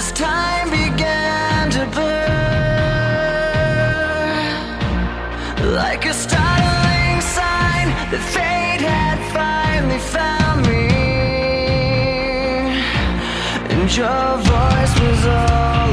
as time began to blur. Like a startling sign that fate had finally found me. And your voice was all